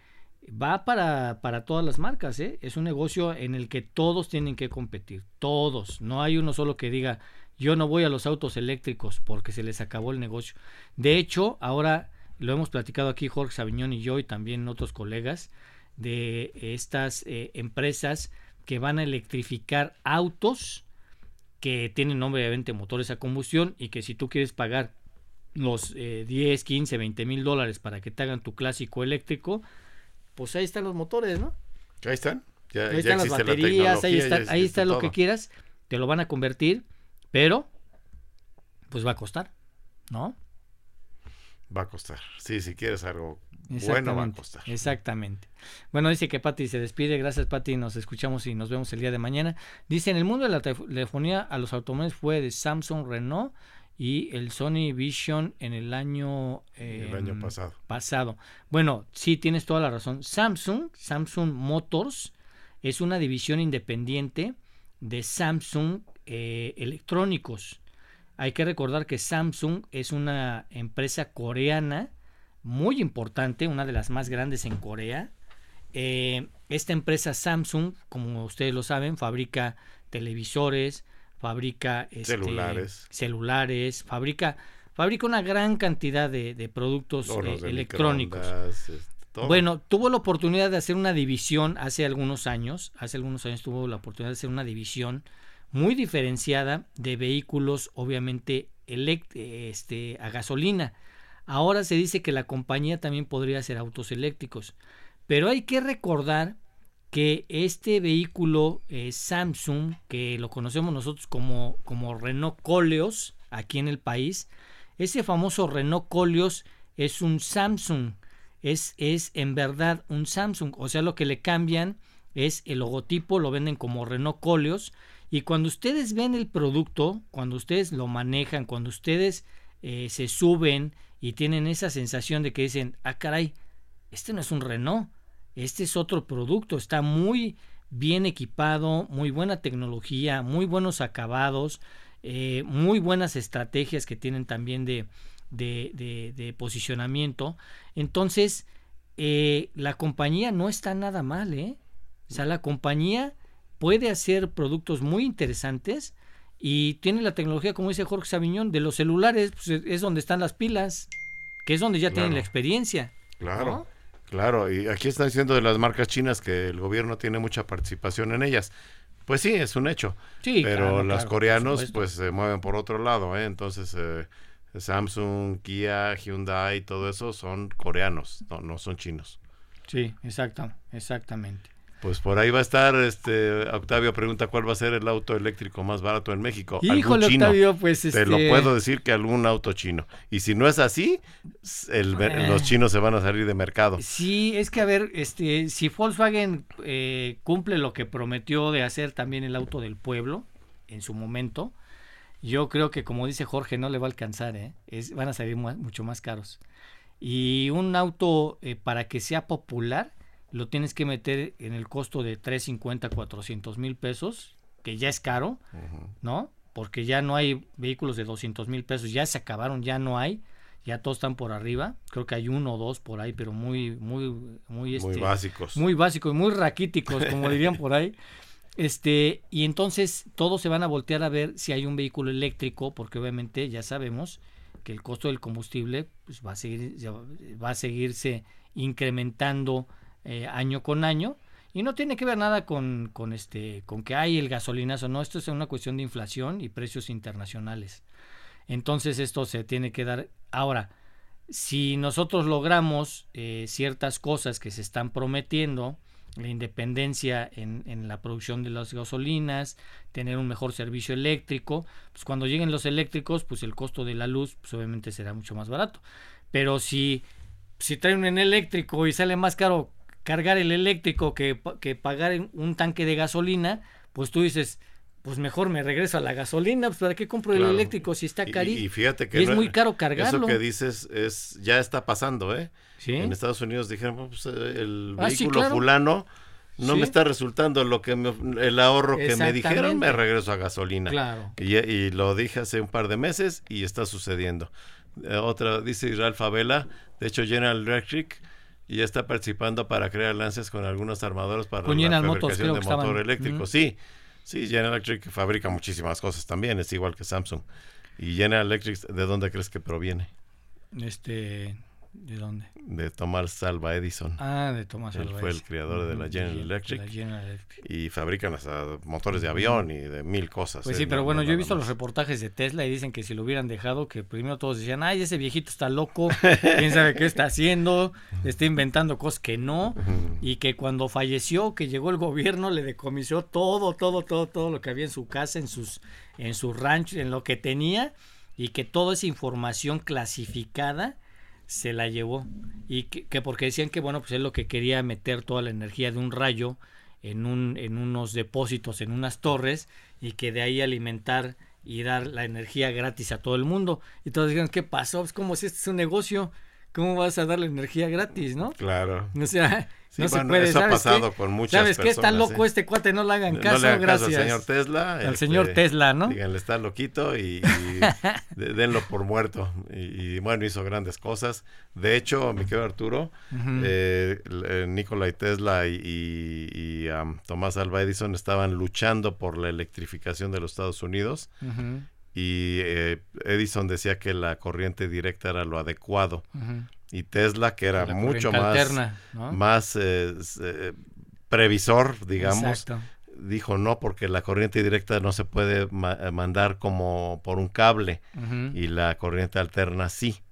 va para, para todas las marcas, ¿eh? Es un negocio en el que todos tienen que competir, todos. No hay uno solo que diga, yo no voy a los autos eléctricos porque se les acabó el negocio. De hecho, ahora lo hemos platicado aquí Jorge Sabiñón y yo y también otros colegas de estas eh, empresas que van a electrificar autos que tienen obviamente motores a combustión y que si tú quieres pagar los 10, 15, 20 mil dólares para que te hagan tu clásico eléctrico, pues ahí están los motores, ¿no? Ahí están. Ya, ahí están las baterías, ahí está, ahí está lo que quieras, te lo van a convertir, pero pues va a costar, ¿no? Va a costar. Sí, si quieres algo bueno va a costar. Exactamente. Bueno, dice que Patti se despide. Gracias, Patti. Nos escuchamos y nos vemos el día de mañana. Dice, en el mundo de la telefonía a los automóviles fue de Samsung, Renault y el Sony Vision en el año, el año em, pasado. pasado. Bueno, sí, tienes toda la razón. Samsung, Samsung Motors, es una división independiente de Samsung eh, Electrónicos. Hay que recordar que Samsung es una empresa coreana muy importante, una de las más grandes en Corea. Eh, esta empresa Samsung, como ustedes lo saben, fabrica televisores, fabrica este, celulares, celulares fabrica, fabrica una gran cantidad de, productos eh, electrónicos. Bueno, tuvo la oportunidad de hacer una división hace algunos años, hace algunos años tuvo la oportunidad de hacer una división muy diferenciada de vehículos obviamente este, a gasolina. Ahora se dice que la compañía también podría hacer autos eléctricos. Pero hay que recordar que este vehículo eh, Samsung, que lo conocemos nosotros como, como Renault Coleos aquí en el país, ese famoso Renault Coleos es un Samsung, es, es en verdad un Samsung, o sea lo que le cambian es el logotipo, lo venden como Renault Coleos y cuando ustedes ven el producto, cuando ustedes lo manejan, cuando ustedes eh, se suben y tienen esa sensación de que dicen, ah, caray, este no es un Renault, este es otro producto, está muy bien equipado, muy buena tecnología, muy buenos acabados, eh, muy buenas estrategias que tienen también de, posicionamiento. Entonces, eh, la compañía no está nada mal, ¿eh? O sea, la compañía puede hacer productos muy interesantes y tiene la tecnología, como dice Jorge Sabiñón, de los celulares, pues es donde están las pilas, que es donde ya tienen la experiencia. Claro. Claro, y aquí están diciendo de las marcas chinas que el gobierno tiene mucha participación en ellas. Pues sí, es un hecho. Sí, pero los coreanos pues se mueven por otro lado, ¿eh? Entonces eh, Samsung, Kia, Hyundai, todo eso son coreanos, no, no son chinos. Sí, exacto, exactamente. Pues por ahí va a estar, este, Octavio pregunta cuál va a ser el auto eléctrico más barato en México. Híjole, Octavio, pues Te lo este puedo decir que algún auto chino. Y si no es así, el, eh. los chinos se van a salir de mercado. Sí, es que a ver, este, si Volkswagen eh, cumple lo que prometió de hacer también el auto del pueblo en su momento, yo creo que como dice Jorge, no le va a alcanzar, ¿eh? Es, van a salir mucho más caros. Y un auto eh, para que sea popular, lo tienes que meter en el costo de 350, 400 mil pesos, que ya es caro, ¿no? Porque ya no hay vehículos de 200 mil pesos, ya se acabaron, ya no hay, ya todos están por arriba, creo que hay uno o dos por ahí, pero muy, muy, muy, este, básicos. Muy básicos, muy raquíticos, como dirían por ahí. Este, y entonces todos se van a voltear a ver si hay un vehículo eléctrico, porque obviamente ya sabemos que el costo del combustible pues, va, a seguir, va a seguirse incrementando eh, año con año y no tiene que ver nada con, con, este, con que hay el gasolinazo, no, esto es una cuestión de inflación y precios internacionales. Entonces esto se tiene que dar. Ahora, si nosotros logramos eh, ciertas cosas que se están prometiendo, la independencia en, en, la producción de las gasolinas, tener un mejor servicio eléctrico, pues cuando lleguen los eléctricos, pues el costo de la luz, pues obviamente será mucho más barato. Pero si, si traen un eléctrico y sale más caro cargar el eléctrico que, que pagar un tanque de gasolina, pues tú dices, pues mejor me regreso a la gasolina, pues para qué compro el eléctrico si está carísimo. Y, fíjate que es muy caro cargarlo. Eso que dices es ya está pasando, ¿eh? En Estados Unidos dijeron, pues, el ah, vehículo fulano no me está resultando lo que el ahorro que me dijeron, me regreso a gasolina. Claro. Y, lo dije hace un par de meses y está sucediendo. Eh, otra, dice Israel Favela, de hecho General Electric ya está participando para crear alianzas con algunos armadores para la fabricación de motor eléctrico. Sí, sí, General Electric fabrica muchísimas cosas también, es igual que Samsung. ¿Y General Electric de dónde crees que proviene? Este, ¿De dónde? De Thomas Alva Edison. Ah, de Thomas Él fue el creador de la General Electric. Y fabrican hasta motores de avión y de mil cosas. Pues ¿eh? sí, pero bueno, yo he visto los reportajes de Tesla y dicen que si lo hubieran dejado, que primero todos decían, ay, ese viejito está loco, quién sabe qué está haciendo, está inventando cosas que no. Y que cuando falleció, que llegó el gobierno, le decomisó todo, todo, todo, todo lo que había en su casa, en sus, en su rancho, en lo que tenía. Y que toda esa información clasificada se la llevó. Y que, porque decían que bueno pues él lo que quería meter toda la energía de un rayo en un en unos depósitos en unas torres y que de ahí alimentar y dar la energía gratis a todo el mundo. Y todos dijeron qué pasó es como si este es un negocio cómo vas a darle energía gratis no claro. O sea no se puede. Eso ha pasado con muchas ¿Sabes qué? Está loco ¿eh? este cuate, no le hagan caso, no le gracias. al señor Tesla. Al este, señor Tesla, ¿no? Díganle, está loquito y, denlo por muerto. Y, bueno, hizo grandes cosas. De hecho, mi querido Arturo, eh, eh, Nikola y Tesla y, Tomás Alva Edison estaban luchando por la electrificación de los Estados Unidos. Y Edison decía que la corriente directa era lo adecuado y Tesla, que era mucho más, más eh, eh, previsor, digamos, dijo no, porque la corriente directa no se puede eh, mandar como por un cable y la corriente alterna sí.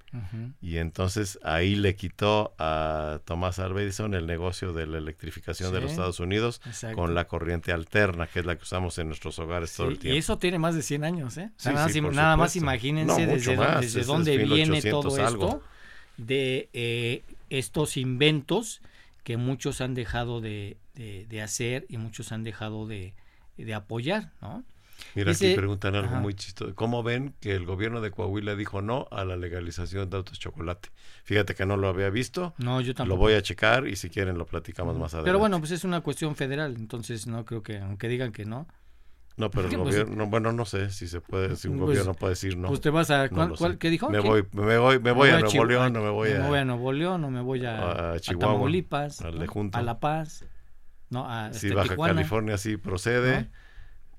Y entonces ahí le quitó a Tomás Alva Edison el negocio de la electrificación de los Estados Unidos con la corriente alterna, que es la que usamos en nuestros hogares todo el tiempo. Y eso tiene más de 100 años, ¿eh? nada, más, imagínense desde, desde dónde viene todo esto de eh, estos inventos que muchos han dejado de, hacer y muchos han dejado de, apoyar, ¿no? Mira, aquí preguntan algo muy chistoso. ¿Cómo ven que el gobierno de Coahuila dijo no a la legalización de autos chocolate? Fíjate que no lo había visto. No, yo tampoco. Lo voy a checar y si quieren lo platicamos más adelante. Pero bueno, pues es una cuestión federal, entonces no creo que, aunque digan que no, no, pero el pues, gobierno, bueno, no sé si se puede, si un pues, gobierno puede decir no. Pues te vas a, ¿cuál, ¿qué dijo? Me voy, me voy, me voy, a, Nuevo León, no me voy a, me voy a Nuevo León, no me voy a, a Chihuahua, a Tamaulipas, a, La Paz, no, a sí, este, Baja California sí procede.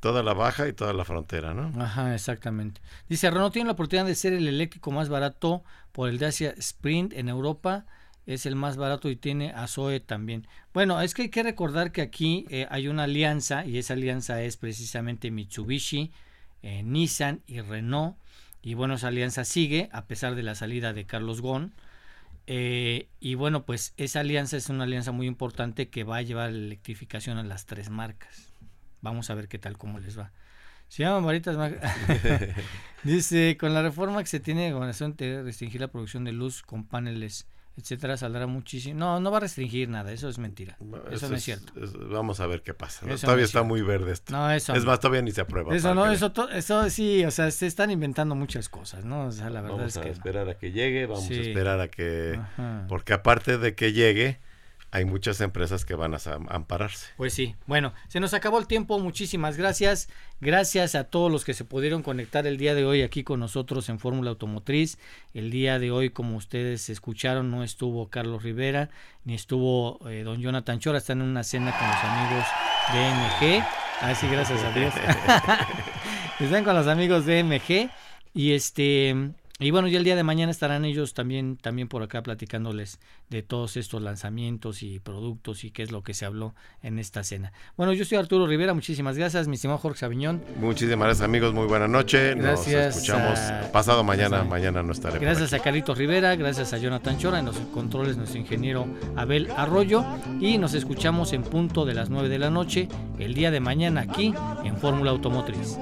Toda la baja y toda la frontera, ¿no? Ajá, exactamente. Dice, Renault tiene la oportunidad de ser el eléctrico más barato por el Dacia Sprint en Europa es el más barato y tiene a Zoe también. Bueno, es que hay que recordar que aquí eh, hay una alianza y esa alianza es precisamente Mitsubishi, eh, Nissan y Renault. Y bueno, esa alianza sigue a pesar de la salida de Carlos Ghosn. Eh, y bueno, pues esa alianza es una alianza muy importante que va a llevar la electrificación a las tres marcas. Vamos a ver qué tal, cómo les va. Se llama Maritas Dice, con la reforma que se tiene de gobernación de restringir la producción de luz con paneles etcétera, saldrá muchísimo. No, no va a restringir nada, eso es mentira. eso, no es cierto. vamos a ver qué pasa. Todavía está muy verde esto. No, eso. Es más, todavía ni se aprueba. Eso no, eso, eso sí, o sea, se están inventando muchas cosas, ¿no? O sea, la verdad vamos es a esperar a que llegue, vamos a esperar a que. Porque aparte de que llegue hay muchas empresas que van a ampararse. Pues sí, bueno, se nos acabó el tiempo, muchísimas gracias. Gracias a todos los que se pudieron conectar el día de hoy aquí con nosotros en Fórmula Automotriz. El día de hoy, como ustedes escucharon, no estuvo Carlos Rivera, ni estuvo eh, don Jonathan Chora, están en una cena con los amigos de MG. Ah, sí, gracias a Dios. están con los amigos de MG y este y bueno, ya el día de mañana estarán ellos también, también por acá platicándoles de todos estos lanzamientos y productos y qué es lo que se habló en esta cena. Bueno, yo soy Arturo Rivera, muchísimas gracias, mi estimado Jorge Sabiñón. Muchísimas gracias amigos, muy buena noche. Gracias. Nos escuchamos pasado mañana, mañana no estaré. Gracias a Carlitos Rivera, gracias a Jonathan Chora, en los controles nuestro ingeniero Abel Arroyo y nos escuchamos en punto de las 9 de la noche el día de mañana aquí en Fórmula Automotriz.